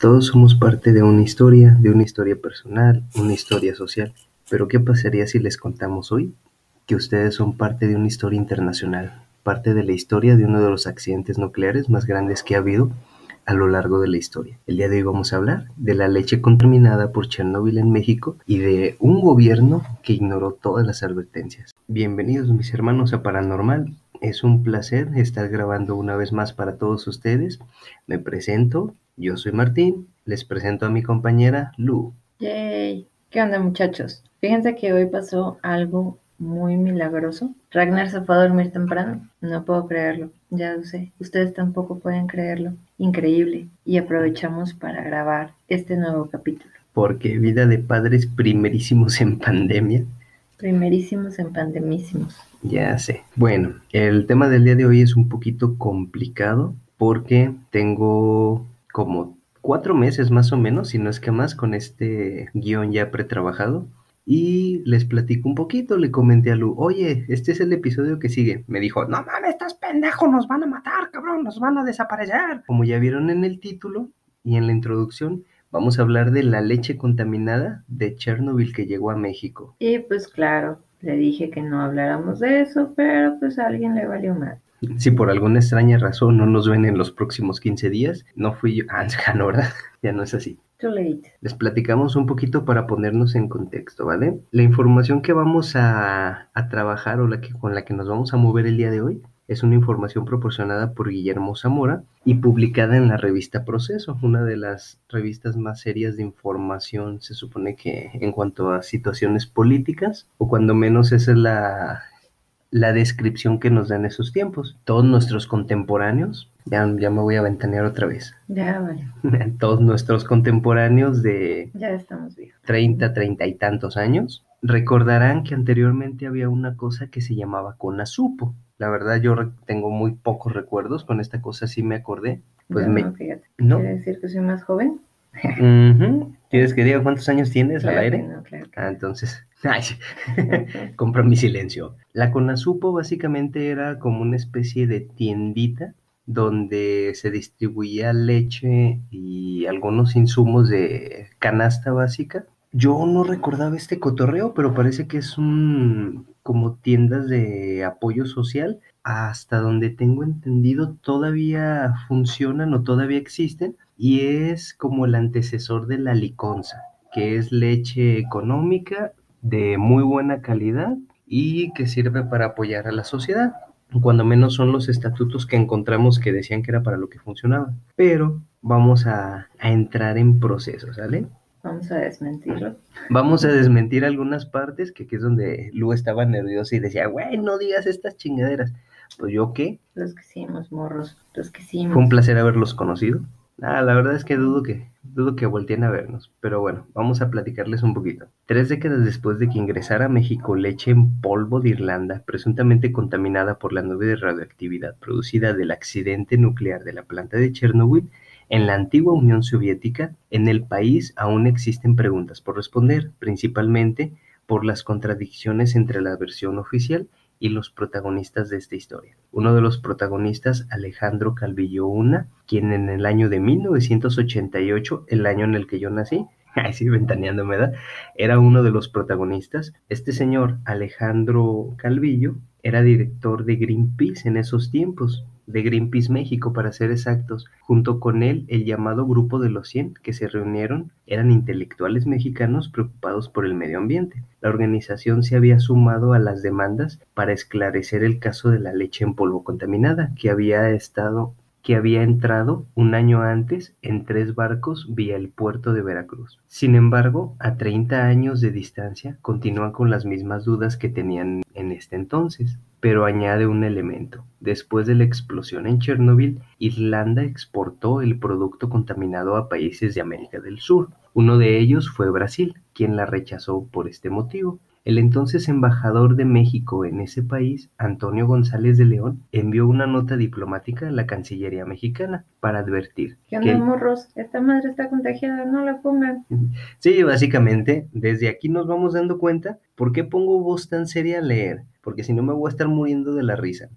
Todos somos parte de una historia, de una historia personal, una historia social. Pero ¿qué pasaría si les contamos hoy que ustedes son parte de una historia internacional, parte de la historia de uno de los accidentes nucleares más grandes que ha habido a lo largo de la historia? El día de hoy vamos a hablar de la leche contaminada por Chernóbil en México y de un gobierno que ignoró todas las advertencias. Bienvenidos mis hermanos a Paranormal. Es un placer estar grabando una vez más para todos ustedes. Me presento, yo soy Martín, les presento a mi compañera Lu. Yay. ¿Qué onda muchachos? Fíjense que hoy pasó algo muy milagroso. Ragnar se fue a dormir temprano. No puedo creerlo. Ya lo sé. Ustedes tampoco pueden creerlo. Increíble. Y aprovechamos para grabar este nuevo capítulo. Porque vida de padres primerísimos en pandemia. Primerísimos en pandemísimos. Ya sé. Bueno, el tema del día de hoy es un poquito complicado porque tengo como cuatro meses más o menos, si no es que más, con este guion ya pretrabajado. Y les platico un poquito, le comenté a Lu, oye, este es el episodio que sigue. Me dijo, no mames, estás pendejo, nos van a matar, cabrón, nos van a desaparecer. Como ya vieron en el título y en la introducción, vamos a hablar de la leche contaminada de Chernobyl que llegó a México. Y pues claro, le dije que no habláramos de eso, pero pues a alguien le valió mal. Si por alguna extraña razón no nos ven en los próximos 15 días, no fui yo. Ah, no, ¿verdad? Ya no es así. Too late. Les platicamos un poquito para ponernos en contexto, ¿vale? La información que vamos a, a trabajar o la que, con la que nos vamos a mover el día de hoy es una información proporcionada por Guillermo Zamora y publicada en la revista Proceso, una de las revistas más serias de información, se supone que en cuanto a situaciones políticas, o cuando menos esa es la, la descripción que nos dan esos tiempos. Todos nuestros contemporáneos, ya, ya me voy a ventanear otra vez. Ya, vale. Todos nuestros contemporáneos de Ya estamos viejos. 30, 30 y tantos años, recordarán que anteriormente había una cosa que se llamaba Conasupo. La verdad yo tengo muy pocos recuerdos, con esta cosa sí me acordé. Pues Yo me... no, fíjate. ¿No? ¿Quiere decir que soy más joven? ¿Quieres que diga cuántos años tienes al aire? no, claro Ah, entonces, ay, compra mi silencio. La Conasupo básicamente era como una especie de tiendita donde se distribuía leche y algunos insumos de canasta básica. Yo no recordaba este cotorreo, pero parece que es un como tiendas de apoyo social. Hasta donde tengo entendido todavía funcionan o todavía existen y es como el antecesor de la liconza que es leche económica de muy buena calidad y que sirve para apoyar a la sociedad. Cuando menos son los estatutos que encontramos que decían que era para lo que funcionaba. Pero vamos a, a entrar en proceso, ¿sale? Vamos a desmentirlo. Vamos a desmentir algunas partes, que aquí es donde Lu estaba nerviosa y decía, güey, no digas estas chingaderas. Pues yo qué, Los que hicimos, morros. Los que fue un hicimos. placer haberlos conocido. Ah, la verdad es que dudo que dudo que volteen a vernos, pero bueno, vamos a platicarles un poquito. Tres décadas después de que ingresara a México leche en polvo de Irlanda, presuntamente contaminada por la nube de radioactividad producida del accidente nuclear de la planta de Chernobyl, en la antigua Unión Soviética, en el país aún existen preguntas por responder, principalmente por las contradicciones entre la versión oficial y los protagonistas de esta historia. Uno de los protagonistas, Alejandro Calvillo Una, quien en el año de 1988, el año en el que yo nací, ay sí, ventaneándome, ¿verdad? Era uno de los protagonistas. Este señor, Alejandro Calvillo, era director de Greenpeace en esos tiempos, de Greenpeace México para ser exactos. Junto con él, el llamado Grupo de los 100 que se reunieron eran intelectuales mexicanos preocupados por el medio ambiente. La organización se había sumado a las demandas para esclarecer el caso de la leche en polvo contaminada que había estado que había entrado un año antes en tres barcos vía el puerto de Veracruz. Sin embargo, a 30 años de distancia, continúan con las mismas dudas que tenían en este entonces, pero añade un elemento. Después de la explosión en Chernóbil, Irlanda exportó el producto contaminado a países de América del Sur. Uno de ellos fue Brasil, quien la rechazó por este motivo. El entonces embajador de México en ese país, Antonio González de León, envió una nota diplomática a la Cancillería mexicana para advertir ¿Qué onda, que morros? Esta madre está contagiada, no la pongan. Sí, básicamente, desde aquí nos vamos dando cuenta por qué pongo voz tan seria a leer, porque si no me voy a estar muriendo de la risa.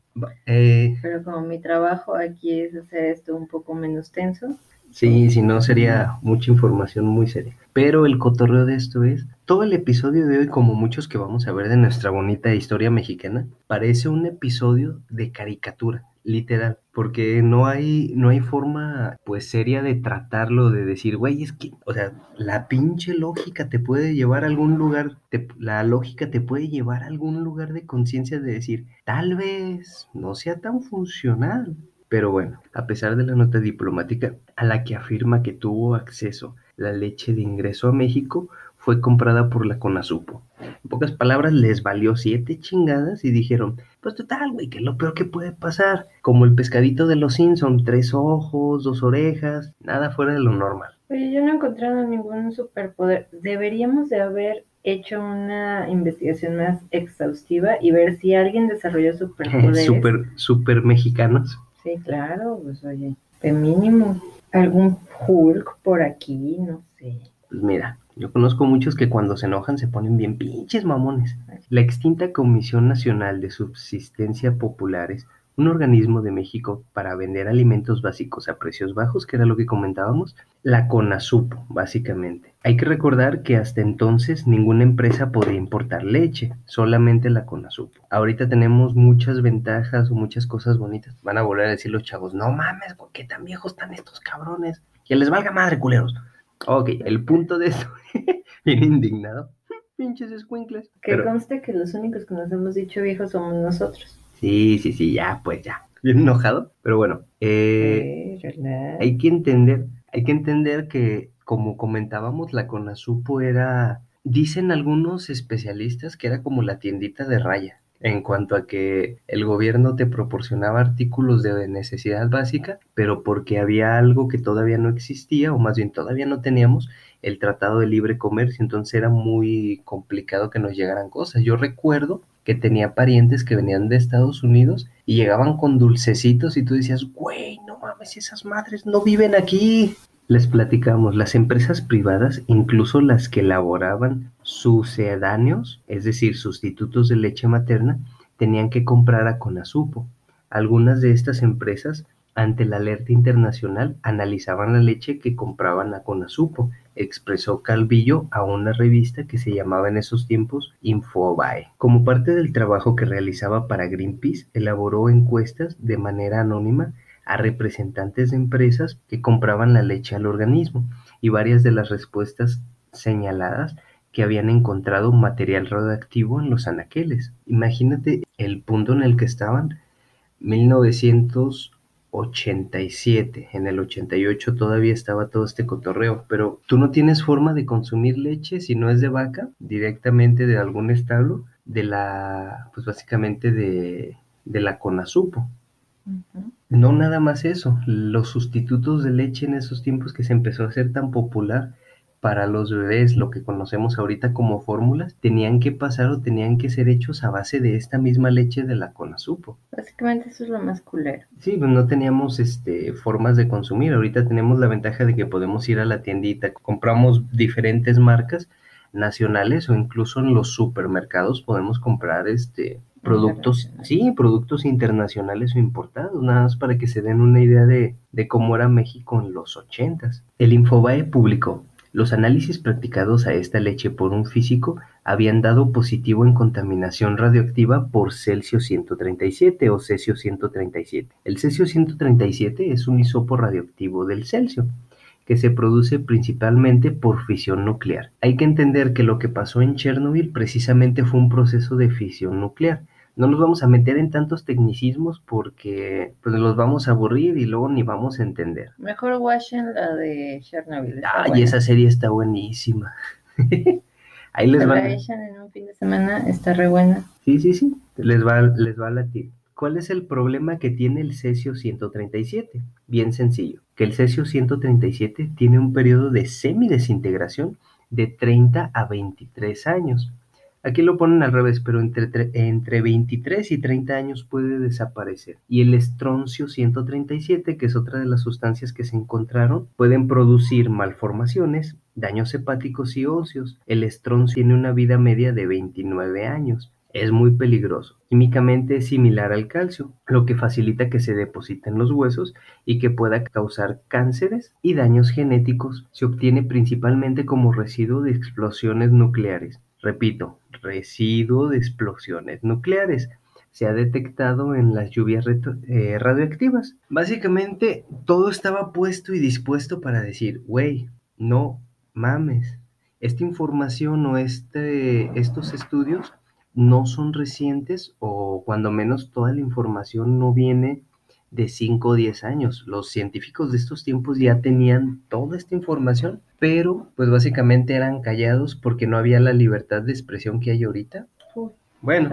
Eh, Pero como mi trabajo aquí es hacer esto un poco menos tenso, Sí, si no sería mucha información muy seria. Pero el cotorreo de esto es, todo el episodio de hoy, como muchos que vamos a ver de nuestra bonita historia mexicana, parece un episodio de caricatura, literal, porque no hay, no hay forma pues seria de tratarlo, de decir, güey, es que, o sea, la pinche lógica te puede llevar a algún lugar, te- la lógica te puede llevar a algún lugar de conciencia de decir, tal vez no sea tan funcional. Pero bueno, a pesar de la nota diplomática a la que afirma que tuvo acceso la leche de ingreso a México, fue comprada por la Conasupo. En pocas palabras, les valió siete chingadas y dijeron, pues total, güey, que es lo peor que puede pasar. Como el pescadito de los Simpson, tres ojos, dos orejas, nada fuera de lo normal. Oye, yo no he encontrado ningún superpoder. Deberíamos de haber hecho una investigación más exhaustiva y ver si alguien desarrolló superpoderes. super, super mexicanos. Sí, claro, pues oye, de mínimo algún Hulk por aquí, no sé. Pues mira, yo conozco muchos que cuando se enojan se ponen bien pinches mamones. La extinta Comisión Nacional de Subsistencia Populares, un organismo de México para vender alimentos básicos a precios bajos, que era lo que comentábamos, la CONASUPO, básicamente. Hay que recordar que hasta entonces ninguna empresa podía importar leche, solamente la CONASUPO. Ahorita tenemos muchas ventajas o muchas cosas bonitas. Van a volver a decir los chavos, no mames, ¿por qué tan viejos están estos cabrones? Que les valga madre, culeros. Ok, el punto de esto, bien indignado, pinches escuincles. Que Pero- conste que los únicos que nos hemos dicho viejos somos nosotros. Sí, sí, sí, ya, pues ya. Bien enojado, pero bueno, eh, Eh, hay que entender, hay que entender que, como comentábamos, la CONASUPO era, dicen algunos especialistas que era como la tiendita de raya, en cuanto a que el gobierno te proporcionaba artículos de necesidad básica, pero porque había algo que todavía no existía, o más bien todavía no teníamos, el Tratado de Libre Comercio, entonces era muy complicado que nos llegaran cosas. Yo recuerdo que tenía parientes que venían de Estados Unidos y llegaban con dulcecitos y tú decías, güey, no mames, esas madres no viven aquí. Les platicamos, las empresas privadas, incluso las que elaboraban sucedáneos, es decir, sustitutos de leche materna, tenían que comprar a Conasupo. Algunas de estas empresas, ante la alerta internacional, analizaban la leche que compraban a Conasupo, expresó Calvillo a una revista que se llamaba en esos tiempos Infobae. Como parte del trabajo que realizaba para Greenpeace, elaboró encuestas de manera anónima a representantes de empresas que compraban la leche al organismo y varias de las respuestas señaladas que habían encontrado material radioactivo en los anaqueles. Imagínate el punto en el que estaban. 1987, en el 88 todavía estaba todo este cotorreo, pero tú no tienes forma de consumir leche si no es de vaca, directamente de algún establo, de la, pues básicamente de, de la Conasupo. No nada más eso, los sustitutos de leche en esos tiempos que se empezó a hacer tan popular para los bebés, lo que conocemos ahorita como fórmulas, tenían que pasar o tenían que ser hechos a base de esta misma leche de la Conasupo. Básicamente eso es lo más culero. Sí, pues no teníamos este, formas de consumir. Ahorita tenemos la ventaja de que podemos ir a la tiendita, compramos diferentes marcas nacionales o incluso en los supermercados podemos comprar este productos, sí, productos internacionales o importados, nada más para que se den una idea de, de cómo era México en los ochentas. El Infobae publicó, los análisis practicados a esta leche por un físico habían dado positivo en contaminación radioactiva por Celsius 137 o cesio 137. El cesio 137 es un isopo radioactivo del celcio que se produce principalmente por fisión nuclear. Hay que entender que lo que pasó en Chernobyl precisamente fue un proceso de fisión nuclear. No nos vamos a meter en tantos tecnicismos porque pues los vamos a aburrir y luego ni vamos a entender. Mejor watchen la de Chernobyl. Ay, buena. esa serie está buenísima. Ahí les echan en un fin de semana, está re buena. Sí, sí, sí, les va, les va a latir. ¿Cuál es el problema que tiene el cesio 137? Bien sencillo, que el cesio 137 tiene un periodo de semidesintegración de 30 a 23 años. Aquí lo ponen al revés, pero entre, tre- entre 23 y 30 años puede desaparecer. Y el estroncio 137, que es otra de las sustancias que se encontraron, pueden producir malformaciones, daños hepáticos y óseos. El estroncio tiene una vida media de 29 años. Es muy peligroso. Químicamente es similar al calcio, lo que facilita que se deposite en los huesos y que pueda causar cánceres y daños genéticos. Se obtiene principalmente como residuo de explosiones nucleares. Repito, residuo de explosiones nucleares se ha detectado en las lluvias eh, radioactivas. Básicamente todo estaba puesto y dispuesto para decir, güey, no mames, esta información o este, estos estudios no son recientes o cuando menos toda la información no viene de 5 o 10 años. Los científicos de estos tiempos ya tenían toda esta información, pero pues básicamente eran callados porque no había la libertad de expresión que hay ahorita. Bueno,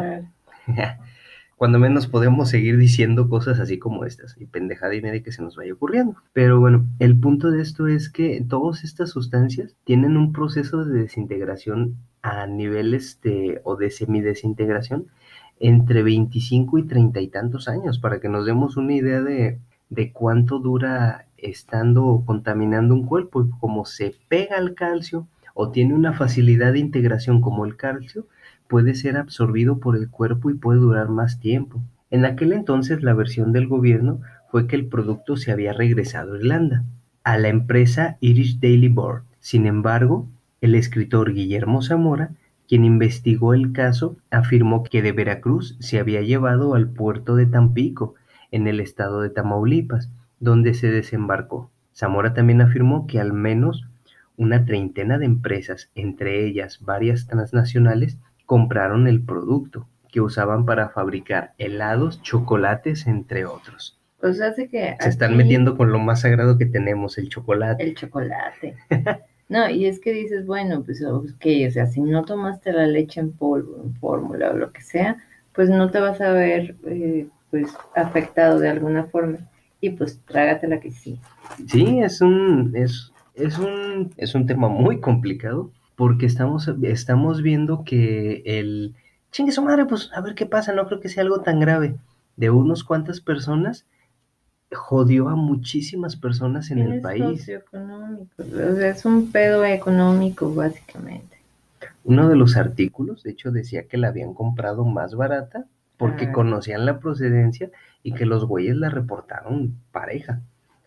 cuando menos podemos seguir diciendo cosas así como estas y pendejada y media que se nos vaya ocurriendo. Pero bueno, el punto de esto es que todas estas sustancias tienen un proceso de desintegración a niveles de o de semidesintegración entre 25 y 30 y tantos años para que nos demos una idea de, de cuánto dura estando contaminando un cuerpo y como se pega al calcio o tiene una facilidad de integración como el calcio, puede ser absorbido por el cuerpo y puede durar más tiempo. En aquel entonces la versión del gobierno fue que el producto se había regresado a Irlanda, a la empresa Irish Daily Board. Sin embargo, el escritor Guillermo Zamora, quien investigó el caso, afirmó que de Veracruz se había llevado al puerto de Tampico, en el estado de Tamaulipas, donde se desembarcó. Zamora también afirmó que al menos una treintena de empresas, entre ellas varias transnacionales, compraron el producto, que usaban para fabricar helados, chocolates, entre otros. Pues hace que... Se están metiendo con lo más sagrado que tenemos, el chocolate. El chocolate. no, y es que dices, bueno, pues, ok, o sea, si no tomaste la leche en polvo, en fórmula o lo que sea, pues no te vas a ver, eh, pues, afectado de alguna forma. Y pues trágatela que sí. Sí, es un, es, es un, es un tema muy complicado porque estamos, estamos viendo que el chingue su madre, pues a ver qué pasa, no creo que sea algo tan grave. De unos cuantas personas, jodió a muchísimas personas en el país. O sea, es un pedo económico, básicamente. Uno de los artículos, de hecho, decía que la habían comprado más barata porque ah. conocían la procedencia y que los güeyes la reportaron pareja.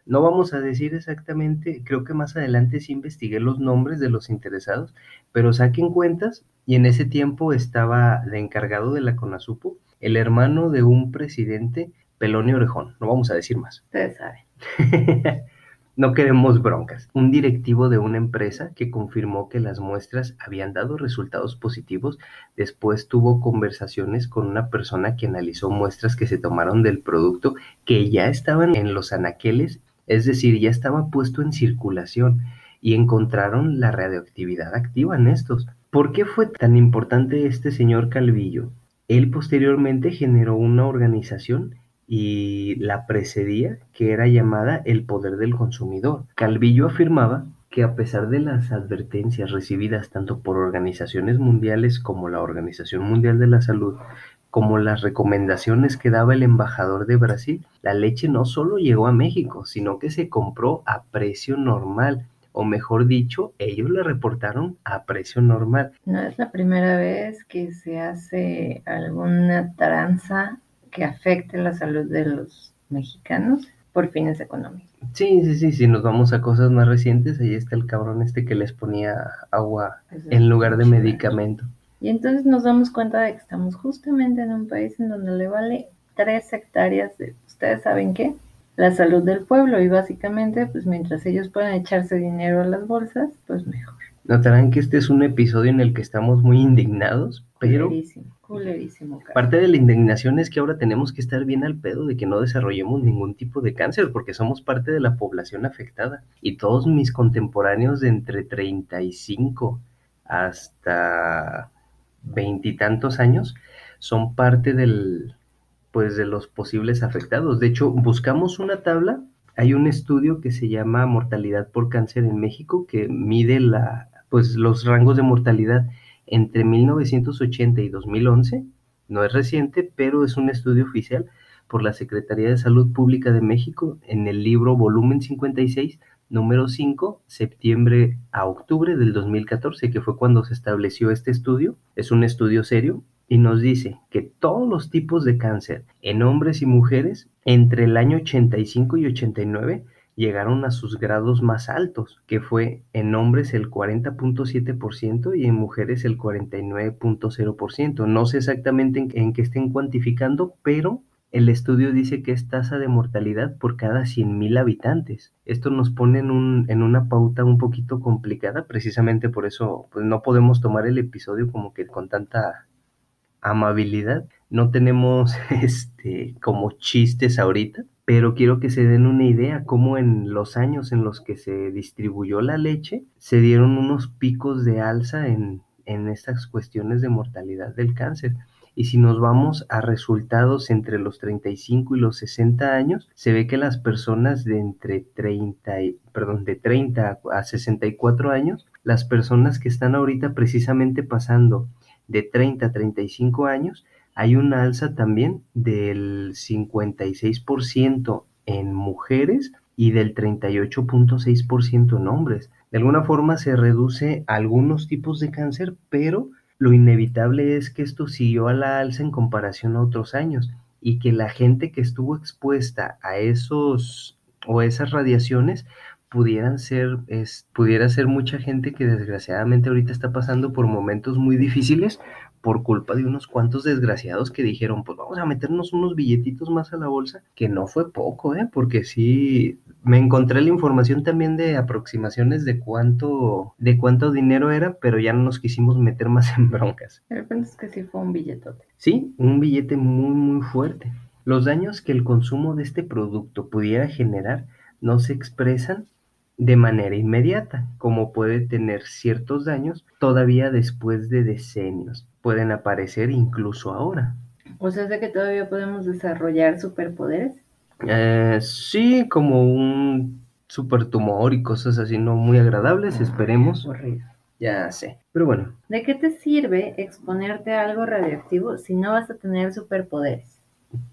No vamos a decir exactamente, creo que más adelante sí investigué los nombres de los interesados, pero saquen cuentas y en ese tiempo estaba de encargado de la CONASUPO el hermano de un presidente Pelonio Orejón, no vamos a decir más. Ustedes saben. no queremos broncas. Un directivo de una empresa que confirmó que las muestras habían dado resultados positivos, después tuvo conversaciones con una persona que analizó muestras que se tomaron del producto que ya estaban en los anaqueles es decir, ya estaba puesto en circulación y encontraron la radioactividad activa en estos. ¿Por qué fue tan importante este señor Calvillo? Él posteriormente generó una organización y la precedía que era llamada el poder del consumidor. Calvillo afirmaba que a pesar de las advertencias recibidas tanto por organizaciones mundiales como la Organización Mundial de la Salud como las recomendaciones que daba el embajador de Brasil, la leche no solo llegó a México, sino que se compró a precio normal, o mejor dicho, ellos la reportaron a precio normal. No es la primera vez que se hace alguna tranza que afecte la salud de los mexicanos por fines económicos. Sí, sí, sí, si nos vamos a cosas más recientes, ahí está el cabrón este que les ponía agua en lugar de medicamento. Y entonces nos damos cuenta de que estamos justamente en un país en donde le vale tres hectáreas de, ¿ustedes saben qué? La salud del pueblo y básicamente, pues mientras ellos puedan echarse dinero a las bolsas, pues mejor. Notarán que este es un episodio en el que estamos muy indignados, pero parte de la indignación es que ahora tenemos que estar bien al pedo de que no desarrollemos ningún tipo de cáncer, porque somos parte de la población afectada. Y todos mis contemporáneos de entre 35 hasta veintitantos años son parte del, pues, de los posibles afectados. De hecho, buscamos una tabla. Hay un estudio que se llama Mortalidad por Cáncer en México que mide la, pues, los rangos de mortalidad entre 1980 y 2011. No es reciente, pero es un estudio oficial por la Secretaría de Salud Pública de México en el libro volumen 56 número 5, septiembre a octubre del 2014, que fue cuando se estableció este estudio. Es un estudio serio y nos dice que todos los tipos de cáncer en hombres y mujeres entre el año 85 y 89 llegaron a sus grados más altos, que fue en hombres el 40.7% y en mujeres el 49.0%. No sé exactamente en, qué estén cuantificando, pero el estudio dice que es tasa de mortalidad por cada 100.000 habitantes. Esto nos pone en una pauta un poquito complicada, precisamente por eso pues, no podemos tomar el episodio como que con tanta amabilidad. No tenemos este como chistes ahorita, pero quiero que se den una idea cómo en los años en los que se distribuyó la leche se dieron unos picos de alza en, en estas cuestiones de mortalidad del cáncer. Y si nos vamos a resultados entre los 35 y los 60 años, se ve que las personas de entre 30, y, perdón, de 30 a 64 años, las personas que están ahorita precisamente pasando de 30 a 35 años, hay una alza también del 56% en mujeres y del 38.6% en hombres. De alguna forma se reduce algunos tipos de cáncer, pero lo inevitable es que esto siguió a la alza en comparación a otros años y que la gente que estuvo expuesta a esos o esas radiaciones pudieran ser, pudiera ser mucha gente que desgraciadamente ahorita está pasando por momentos muy difíciles por culpa de unos cuantos desgraciados que dijeron, pues vamos a meternos unos billetitos más a la bolsa, que no fue poco, ¿eh? Porque sí, me encontré la información también de aproximaciones de cuánto, de cuánto dinero era, pero ya no nos quisimos meter más en broncas. De repente es que sí fue un billetote. Sí, un billete muy, muy fuerte. Los daños que el consumo de este producto pudiera generar no se expresan de manera inmediata, como puede tener ciertos daños todavía después de decenios. Pueden aparecer incluso ahora. O sea, ¿es de que todavía podemos desarrollar superpoderes? Eh, sí, como un supertumor y cosas así no muy agradables, Ah, esperemos. Horrible. Ya sé. Pero bueno, ¿De qué te sirve exponerte a algo radioactivo si no vas a tener superpoderes?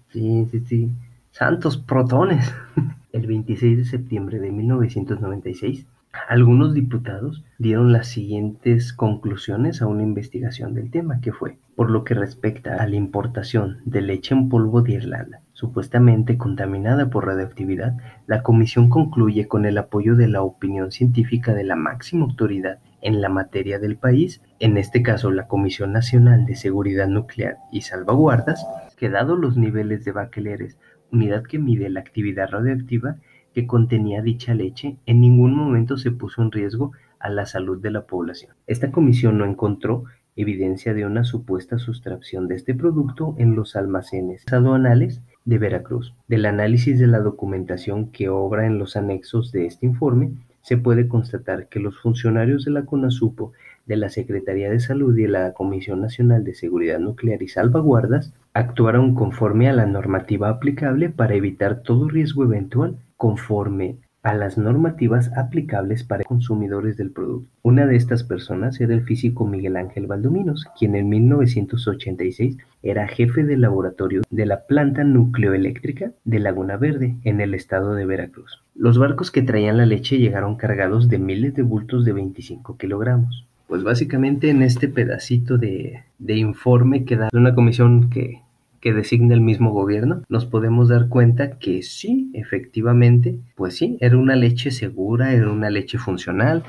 sí, sí, sí. Santos protones. El 26 de septiembre de 1996, algunos diputados dieron las siguientes conclusiones a una investigación del tema, que fue, por lo que respecta a la importación de leche en polvo de Irlanda, supuestamente contaminada por radioactividad, la comisión concluye con el apoyo de la opinión científica de la máxima autoridad en la materia del país, en este caso la Comisión Nacional de Seguridad Nuclear y Salvaguardas, que dado los niveles de baceleres, unidad que mide la actividad radioactiva que contenía dicha leche, en ningún momento se puso en riesgo a la salud de la población. Esta comisión no encontró evidencia de una supuesta sustracción de este producto en los almacenes aduanales de Veracruz. Del análisis de la documentación que obra en los anexos de este informe, se puede constatar que los funcionarios de la CONASUPO, de la Secretaría de Salud y de la Comisión Nacional de Seguridad Nuclear y Salvaguardas actuaron conforme a la normativa aplicable para evitar todo riesgo eventual conforme a las normativas aplicables para consumidores del producto. Una de estas personas era el físico Miguel Ángel Valdominos, quien en 1986 era jefe de laboratorio de la planta nucleoeléctrica de Laguna Verde, en el estado de Veracruz. Los barcos que traían la leche llegaron cargados de miles de bultos de 25 kilogramos. Pues básicamente en este pedacito de, de informe que da una comisión que que designa el mismo gobierno, nos podemos dar cuenta que sí, efectivamente, pues sí, era una leche segura, era una leche funcional,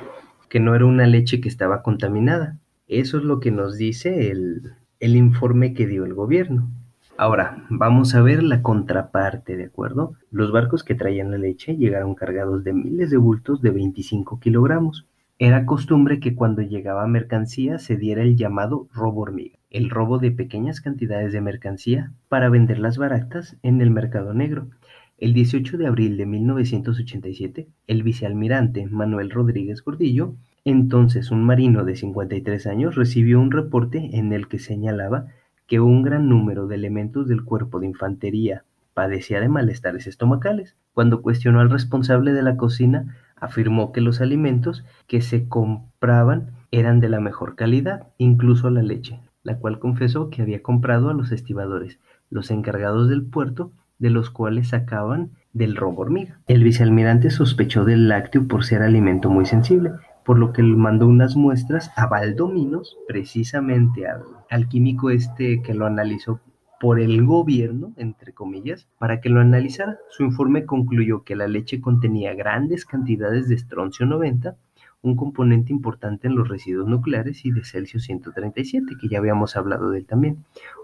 que no era una leche que estaba contaminada. Eso es lo que nos dice el, el informe que dio el gobierno. Ahora, vamos a ver la contraparte, ¿de acuerdo? Los barcos que traían la leche llegaron cargados de miles de bultos de 25 kilogramos. Era costumbre que cuando llegaba mercancía se diera el llamado robo hormiga, el robo de pequeñas cantidades de mercancía para venderlas baratas en el mercado negro. El 18 de abril de 1987, el vicealmirante Manuel Rodríguez Gordillo, entonces un marino de 53 años, recibió un reporte en el que señalaba que un gran número de elementos del cuerpo de infantería padecía de malestares estomacales. Cuando cuestionó al responsable de la cocina, afirmó que los alimentos que se compraban eran de la mejor calidad, incluso la leche, la cual confesó que había comprado a los estibadores, los encargados del puerto, de los cuales sacaban del robo hormiga. El vicealmirante sospechó del lácteo por ser alimento muy sensible, por lo que le mandó unas muestras a Valdominos, precisamente al, al químico este que lo analizó por el gobierno, entre comillas, para que lo analizara. Su informe concluyó que la leche contenía grandes cantidades de estroncio 90, un componente importante en los residuos nucleares, y de Celsius 137, que ya habíamos hablado de él también,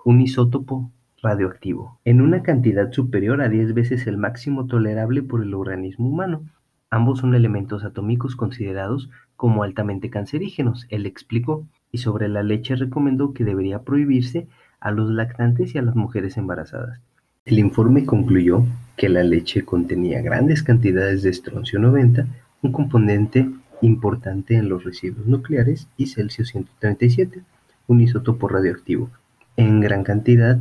un isótopo radioactivo, en una cantidad superior a 10 veces el máximo tolerable por el organismo humano. Ambos son elementos atómicos considerados como altamente cancerígenos, él explicó, y sobre la leche recomendó que debería prohibirse a los lactantes y a las mujeres embarazadas. El informe concluyó que la leche contenía grandes cantidades de estroncio 90, un componente importante en los residuos nucleares, y Celsius 137, un isótopo radioactivo. En gran cantidad,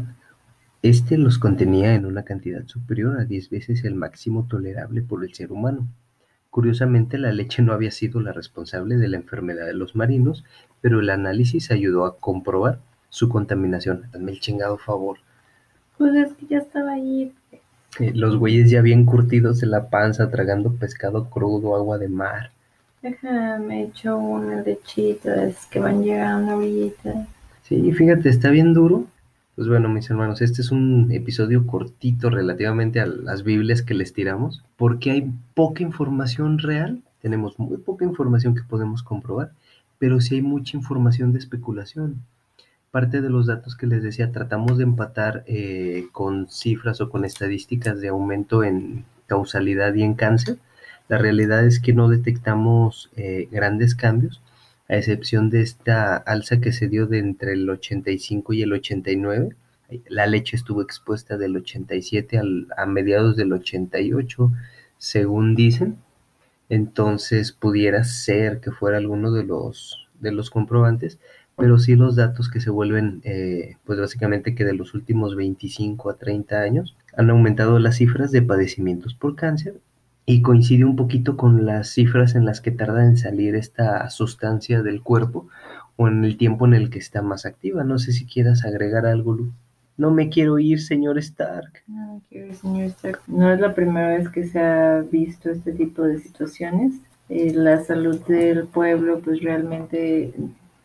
este los contenía en una cantidad superior a 10 veces el máximo tolerable por el ser humano. Curiosamente, la leche no había sido la responsable de la enfermedad de los marinos, pero el análisis ayudó a comprobar su contaminación. Hazme el chingado favor. Pues es que ya estaba ahí. Eh, los güeyes ya bien curtidos de la panza, tragando pescado crudo, agua de mar. Déjame echo unas lechitas que van llegando ahorita. Sí, fíjate, está bien duro. Pues bueno, mis hermanos, este es un episodio cortito relativamente a las Biblias que les tiramos, porque hay poca información real, tenemos muy poca información que podemos comprobar, pero sí hay mucha información de especulación parte de los datos que les decía, tratamos de empatar eh, con cifras o con estadísticas de aumento en causalidad y en cáncer. La realidad es que no detectamos eh, grandes cambios, a excepción de esta alza que se dio de entre el 85 y el 89. La leche estuvo expuesta del 87 al, a mediados del 88, según dicen. Entonces pudiera ser que fuera alguno de los, de los comprobantes, pero sí los datos que se vuelven, eh, pues básicamente que de los últimos 25 a 30 años han aumentado las cifras de padecimientos por cáncer y coincide un poquito con las cifras en las que tarda en salir esta sustancia del cuerpo o en el tiempo en el que está más activa. No sé si quieras agregar algo, Lu. No me quiero ir, señor Stark. No me quiero ir, señor Stark. No es la primera vez que se ha visto este tipo de situaciones. Eh, la salud del pueblo, pues realmente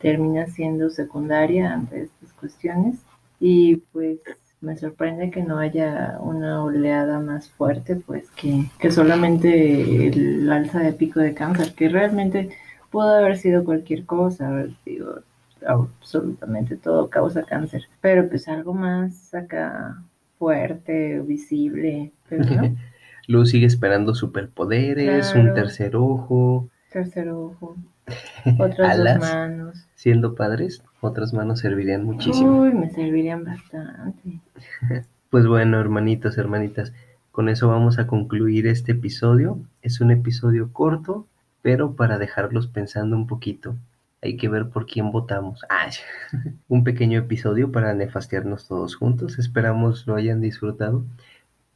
termina siendo secundaria ante estas cuestiones. Y pues me sorprende que no haya una oleada más fuerte pues que, que solamente el alza de pico de cáncer que realmente pudo haber sido cualquier cosa sido absolutamente todo causa cáncer. Pero pues algo más acá fuerte visible pero no. Luz sigue esperando superpoderes un tercer ojo. Tercer ojo otras dos manos siendo padres, otras manos servirían muchísimo. Uy, me servirían bastante. pues bueno, hermanitos, hermanitas, con eso vamos a concluir este episodio. Es un episodio corto, pero para dejarlos pensando un poquito. Hay que ver por quién votamos. Ah, un pequeño episodio para nefastearnos todos juntos. Esperamos lo hayan disfrutado.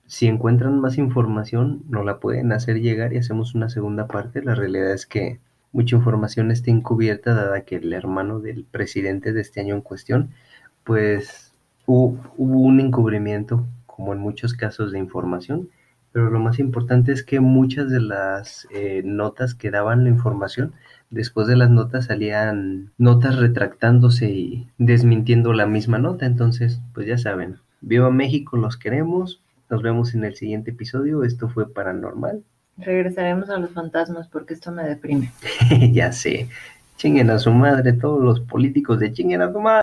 Si encuentran más información, nos la pueden hacer llegar y hacemos una segunda parte. La realidad es que mucha información está encubierta dada que el hermano del presidente de este año en cuestión, pues hubo, un encubrimiento, como en muchos casos de información, pero lo más importante es que muchas de las eh, notas que daban la información, después de las notas salían notas retractándose y desmintiendo la misma nota, entonces pues ya saben, viva México, los queremos, nos vemos en el siguiente episodio, esto fue paranormal, Regresaremos a los fantasmas porque esto me deprime. ya sé. Chinguen a su madre todos los políticos de chinguen a su madre.